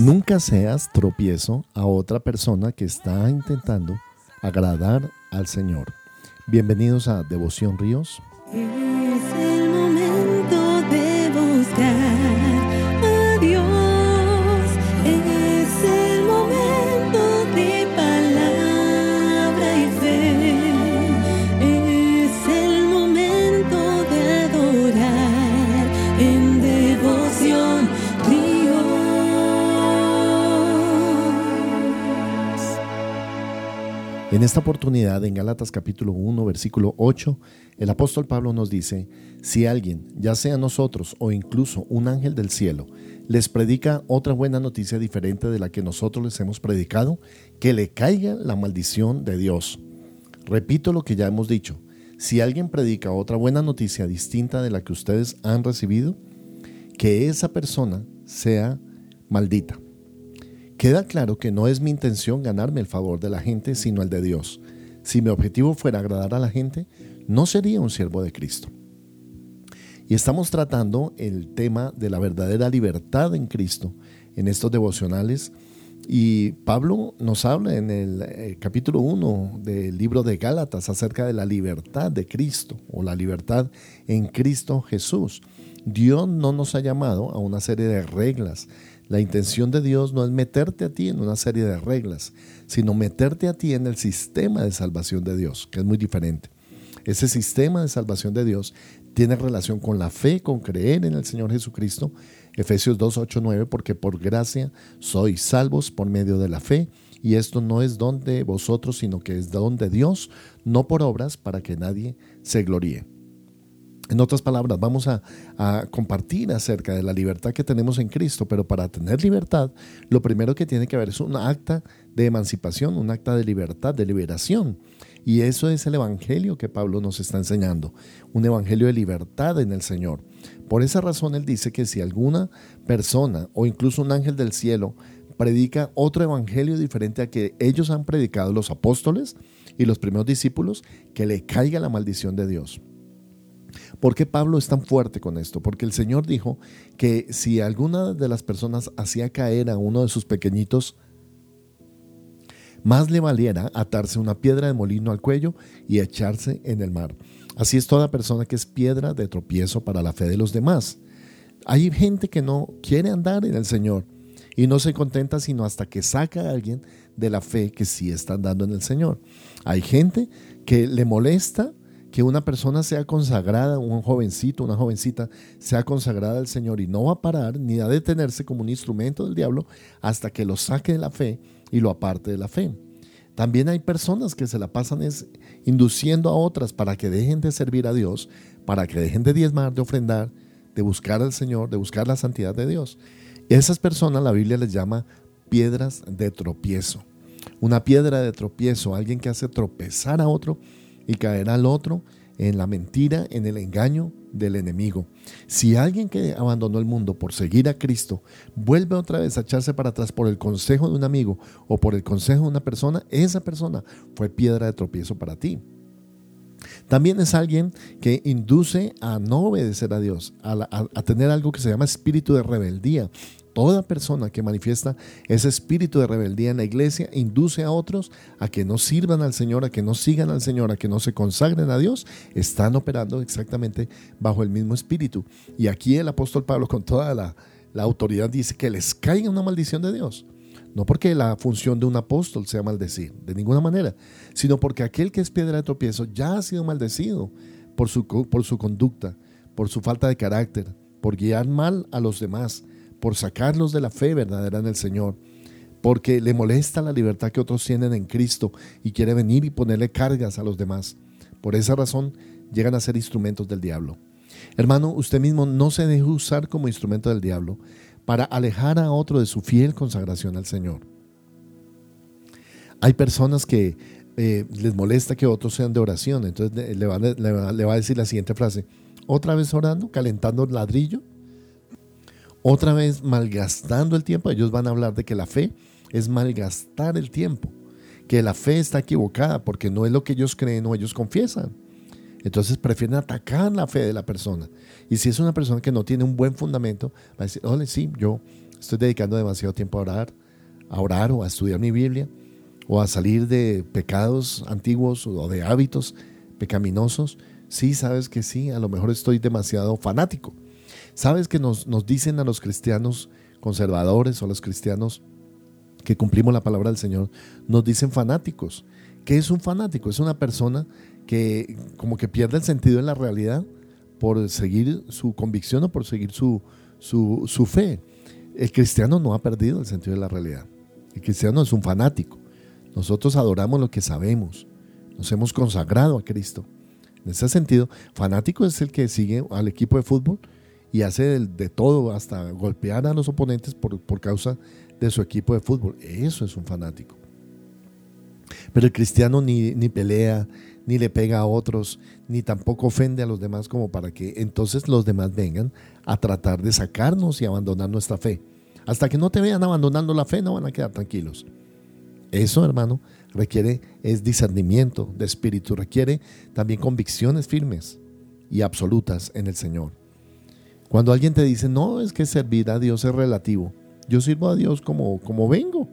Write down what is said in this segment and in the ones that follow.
Nunca seas tropiezo a otra persona que está intentando agradar al Señor. Bienvenidos a Devoción Ríos. Oportunidad, en Gálatas capítulo 1, versículo 8, el apóstol Pablo nos dice, si alguien, ya sea nosotros o incluso un ángel del cielo, les predica otra buena noticia diferente de la que nosotros les hemos predicado, que le caiga la maldición de Dios. Repito lo que ya hemos dicho, si alguien predica otra buena noticia distinta de la que ustedes han recibido, que esa persona sea maldita. Queda claro que no es mi intención ganarme el favor de la gente, sino el de Dios. Si mi objetivo fuera agradar a la gente, no sería un siervo de Cristo. Y estamos tratando el tema de la verdadera libertad en Cristo en estos devocionales. Y Pablo nos habla en el eh, capítulo 1 del libro de Gálatas acerca de la libertad de Cristo o la libertad en Cristo Jesús. Dios no nos ha llamado a una serie de reglas la intención de Dios no es meterte a ti en una serie de reglas, sino meterte a ti en el sistema de salvación de Dios, que es muy diferente. Ese sistema de salvación de Dios tiene relación con la fe, con creer en el Señor Jesucristo. Efesios 2, 8, 9, porque por gracia sois salvos por medio de la fe, y esto no es don de vosotros, sino que es don de Dios, no por obras, para que nadie se gloríe. En otras palabras, vamos a, compartir acerca de la libertad que tenemos en Cristo, pero para tener libertad, lo primero que tiene que haber es un acta de emancipación, un acta de libertad, de liberación. Y eso es el Evangelio que Pablo nos está enseñando, un Evangelio de libertad en el Señor. Por esa razón él dice que si alguna persona o incluso un ángel del cielo predica otro Evangelio diferente a que ellos han predicado los apóstoles y los primeros discípulos, que le caiga la maldición de Dios. ¿Por qué Pablo es tan fuerte con esto? Porque el Señor dijo que si alguna de las personas hacía caer a uno de sus pequeñitos, más le valiera atarse una piedra de molino al cuello y echarse en el mar. Así es toda persona que es piedra de tropiezo para la fe de los demás. Hay gente que no quiere andar en el Señor y no se contenta sino hasta que saca a alguien de la fe que sí está andando en el Señor. Hay gente que le molesta que una persona sea consagrada, un jovencito, una jovencita, sea consagrada al Señor y no va a parar ni a detenerse como un instrumento del diablo hasta que lo saque de la fe y lo aparte de la fe. También hay personas que se la pasan es induciendo a otras para que dejen de servir a Dios, para que dejen de diezmar, de ofrendar, de buscar al Señor, de buscar la santidad de Dios. Esas personas la Biblia les llama piedras de tropiezo. Una piedra de tropiezo, alguien que hace tropezar a otro y caerá al otro en la mentira, en el engaño del enemigo. Si alguien que abandonó el mundo por seguir a Cristo vuelve otra vez a echarse para atrás por el consejo de un amigo o por el consejo de una persona, esa persona fue piedra de tropiezo para ti. También es alguien que induce a no obedecer a Dios, a, a, tener algo que se llama espíritu de rebeldía, Toda persona que manifiesta ese espíritu de rebeldía en la iglesia induce a otros a que no sirvan al Señor, a que no sigan al Señor, a que no se consagren a Dios. Están operando exactamente bajo el mismo espíritu. Y aquí el apóstol Pablo con toda la, autoridad dice que les caiga una maldición de Dios. No porque la función de un apóstol sea maldecir, de ninguna manera, sino porque aquel que es piedra de tropiezo ya ha sido maldecido por su, por su conducta, por su falta de carácter, por guiar mal a los demás, por sacarlos de la fe verdadera en el Señor, porque le molesta la libertad que otros tienen en Cristo y quiere venir y ponerle cargas a los demás. Por esa razón llegan a ser instrumentos del diablo. Hermano, usted mismo no se deje usar como instrumento del diablo para alejar a otro de su fiel consagración al Señor. Hay personas que eh, les molesta que otros sean de oración, entonces le va, le va a decir la siguiente frase, otra vez orando, calentando ladrillo otra vez malgastando el tiempo. Ellos van a hablar de que la fe es malgastar el tiempo, que la fe está equivocada porque no es lo que ellos creen o ellos confiesan. Entonces prefieren atacar la fe de la persona. Y si es una persona que no tiene un buen fundamento, va a decir, ole, sí, yo Estoy dedicando demasiado tiempo a orar, a orar o a estudiar mi Biblia o a salir de pecados antiguos o de hábitos pecaminosos. Sí, sabes que sí, a lo mejor estoy demasiado fanático. Sabes que nos, nos dicen a los cristianos conservadores o a los cristianos que cumplimos la palabra del Señor, nos dicen fanáticos. ¿Qué es un fanático? Es una persona que como que pierde el sentido de la realidad por seguir su convicción o por seguir su, su, su fe. El cristiano no ha perdido el sentido de la realidad. El cristiano es un fanático. Nosotros adoramos lo que sabemos. Nos hemos consagrado a Cristo. En ese sentido, fanático es el que sigue al equipo de fútbol y hace de, todo, hasta golpear a los oponentes por, por causa de su equipo de fútbol. Eso es un fanático. Pero el cristiano ni, ni, pelea, ni le pega a otros, ni tampoco ofende a los demás como para que entonces los demás vengan a tratar de sacarnos y abandonar nuestra fe. Hasta que no te vean abandonando la fe, no van a quedar tranquilos. Eso, hermano, requiere es discernimiento de espíritu, requiere también convicciones firmes y absolutas en el Señor. Cuando alguien te dice, no, es que servir a Dios es relativo. Yo sirvo a Dios como, como vengo.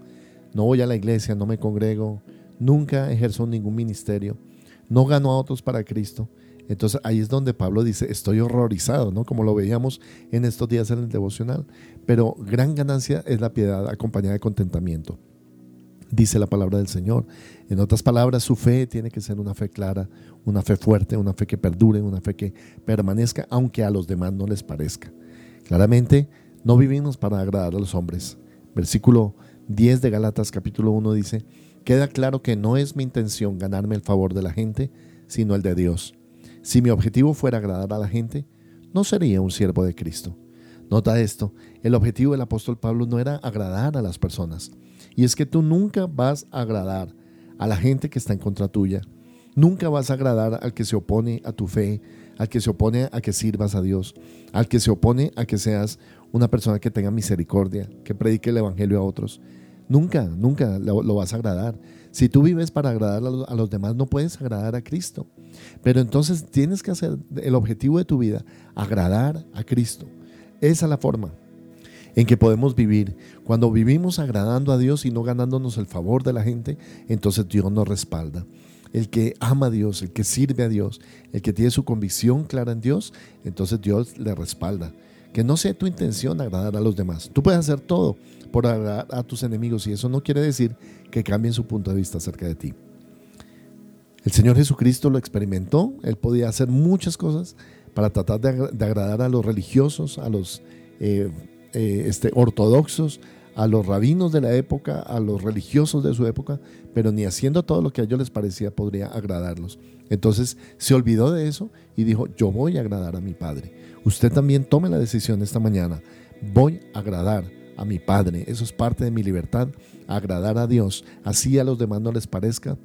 No voy a la iglesia, no me congrego, nunca ejerzo ningún ministerio, no gano a otros para Cristo. Entonces ahí es donde Pablo dice, estoy horrorizado, ¿no? Como lo veíamos en estos días en el devocional. Pero gran ganancia es la piedad acompañada de contentamiento dice la palabra del Señor. En otras palabras, su fe tiene que ser una fe clara, una fe fuerte, una fe que perdure, una fe que permanezca, aunque a los demás no les parezca. Claramente, no vivimos para agradar a los hombres. Versículo 10 de Galatas capítulo 1 dice, queda claro que no es mi intención ganarme el favor de la gente, sino el de Dios. Si mi objetivo fuera agradar a la gente, no sería un siervo de Cristo. Nota esto, el objetivo del apóstol Pablo no era agradar a las personas, y es que tú nunca vas a agradar a la gente que está en contra tuya. Nunca vas a agradar al que se opone a tu fe, al que se opone a que sirvas a Dios, al que se opone a que seas una persona que tenga misericordia, que predique el Evangelio a otros. Nunca, nunca lo, vas a agradar. Si tú vives para agradar a los demás, no puedes agradar a Cristo. Pero entonces tienes que hacer el objetivo de tu vida, agradar a Cristo. Esa es la forma en que podemos vivir. Cuando vivimos agradando a Dios y no ganándonos el favor de la gente, entonces Dios nos respalda. El que ama a Dios, el que sirve a Dios, el que tiene su convicción clara en Dios, entonces Dios le respalda. Que no sea tu intención agradar a los demás. Tú puedes hacer todo por agradar a tus enemigos y eso no quiere decir que cambien su punto de vista acerca de ti. El Señor Jesucristo lo experimentó, Él podía hacer muchas cosas para tratar de, agradar a los religiosos, a los eh, eh, este, ortodoxos, a los rabinos de la época, a los religiosos de su época, pero ni haciendo todo lo que a ellos les parecía podría agradarlos. Entonces se olvidó de eso y dijo, yo voy a agradar a mi Padre. Usted también tome la decisión esta mañana, voy a agradar a mi Padre. Eso es parte de mi libertad, agradar a Dios. Así a los demás no les parezca,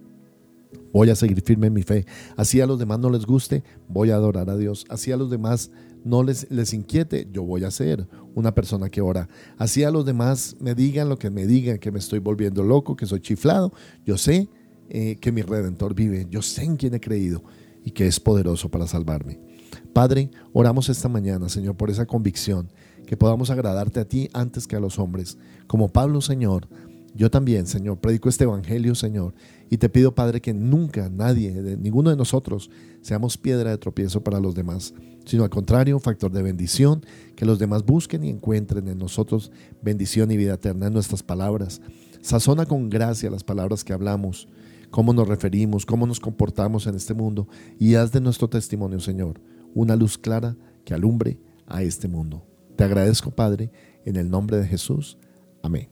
voy a seguir firme en mi fe. Así a los demás no les guste, voy a adorar a Dios. Así a los demás no les, les inquiete, yo voy a ser una persona que ora. Así a los demás me digan lo que me digan, que me estoy volviendo loco, que soy chiflado. Yo sé eh, que mi redentor vive, yo sé en quién he creído y que es poderoso para salvarme. Padre, oramos esta mañana, Señor, por esa convicción, que podamos agradarte a ti antes que a los hombres. Como Pablo, Señor, yo también, Señor, predico este Evangelio, Señor, y te pido, Padre, que nunca nadie, ninguno de nosotros, seamos piedra de tropiezo para los demás, sino al contrario, factor de bendición, que los demás busquen y encuentren en nosotros bendición y vida eterna en nuestras palabras. Sazona con gracia las palabras que hablamos, cómo nos referimos, cómo nos comportamos en este mundo, y haz de nuestro testimonio, Señor, una luz clara que alumbre a este mundo. Te agradezco, Padre, en el nombre de Jesús. Amén.